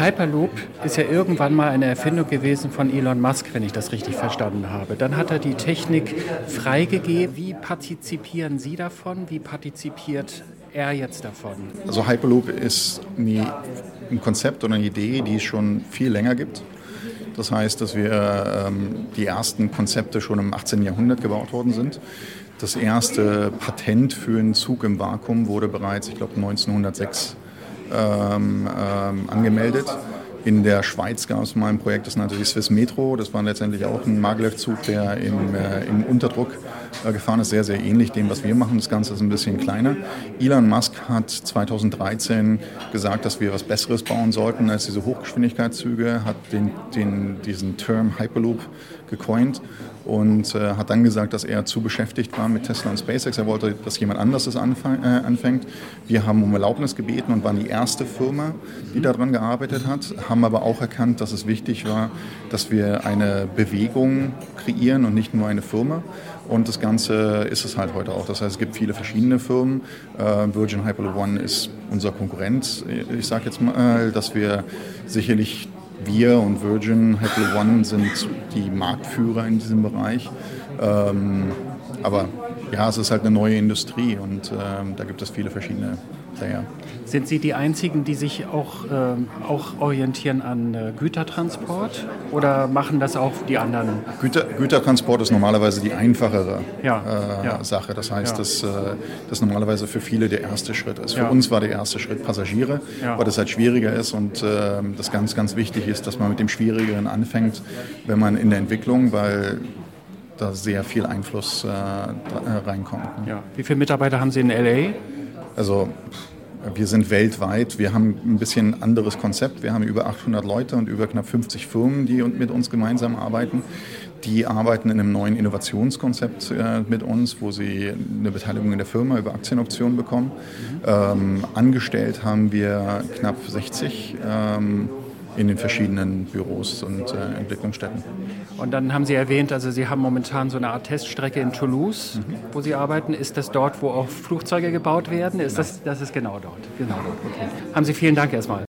Hyperloop ist ja irgendwann mal eine Erfindung gewesen von Elon Musk, wenn ich das richtig verstanden habe. Dann hat er die Technik freigegeben. Wie partizipieren Sie davon? Wie partizipiert er jetzt davon? Also Hyperloop ist ein Konzept oder eine Idee, die es schon viel länger gibt. Das heißt, dass wir ähm, die ersten Konzepte schon im 18. Jahrhundert gebaut worden sind. Das erste Patent für einen Zug im Vakuum wurde bereits, ich glaube, 1906 ähm, ähm, angemeldet. In der Schweiz gab es mal ein Projekt, das nannte sich Swiss Metro. Das war letztendlich auch ein Maglev-Zug, der im, äh, im Unterdruck äh, gefahren ist. Sehr, sehr ähnlich dem, was wir machen. Das Ganze ist ein bisschen kleiner. Elon Musk hat 2013 gesagt, dass wir was Besseres bauen sollten als diese Hochgeschwindigkeitszüge, hat den, den, diesen Term Hyperloop gecoint und äh, hat dann gesagt, dass er zu beschäftigt war mit Tesla und SpaceX. Er wollte, dass jemand anderes das anfang, äh, anfängt. Wir haben um Erlaubnis gebeten und waren die erste Firma, die daran gearbeitet hat, haben aber auch erkannt, dass es wichtig war, dass wir eine Bewegung kreieren und nicht nur eine Firma. Und das Ganze ist es halt heute auch. Das heißt, es gibt viele verschiedene Firmen. Äh, Virgin Hyperloop One ist unser Konkurrent. Ich sage jetzt mal, dass wir sicherlich wir und Virgin Hyperloop One sind die Marktführer in diesem Bereich. Ähm, aber ja, es ist halt eine neue Industrie und ähm, da gibt es viele verschiedene Player. Sind Sie die Einzigen, die sich auch, äh, auch orientieren an äh, Gütertransport oder machen das auch die anderen? Güter, Gütertransport ist normalerweise die einfachere ja, äh, ja. Sache. Das heißt, ja. dass äh, das normalerweise für viele der erste Schritt ist. Für uns war der erste Schritt Passagiere, weil das halt schwieriger ist und ähm, das ganz, ganz wichtig ist, dass man mit dem Schwierigeren anfängt, wenn man in der Entwicklung, weil da sehr viel Einfluss äh, äh, reinkommt. Ja. Wie viele Mitarbeiter haben Sie in LA? Also wir sind weltweit, wir haben ein bisschen anderes Konzept. Wir haben über 800 Leute und über knapp 50 Firmen, die mit uns gemeinsam arbeiten. Die arbeiten in einem neuen Innovationskonzept äh, mit uns, wo sie eine Beteiligung in der Firma über Aktienoptionen bekommen. Ähm, angestellt haben wir knapp 60 ähm, in den verschiedenen Büros und äh, Entwicklungsstätten. Und dann haben Sie erwähnt, also Sie haben momentan so eine Art Teststrecke in Toulouse, wo Sie arbeiten. Ist das dort, wo auch Flugzeuge gebaut werden? Ist das, das ist genau dort. Genau dort. Okay. Haben Sie vielen Dank erstmal.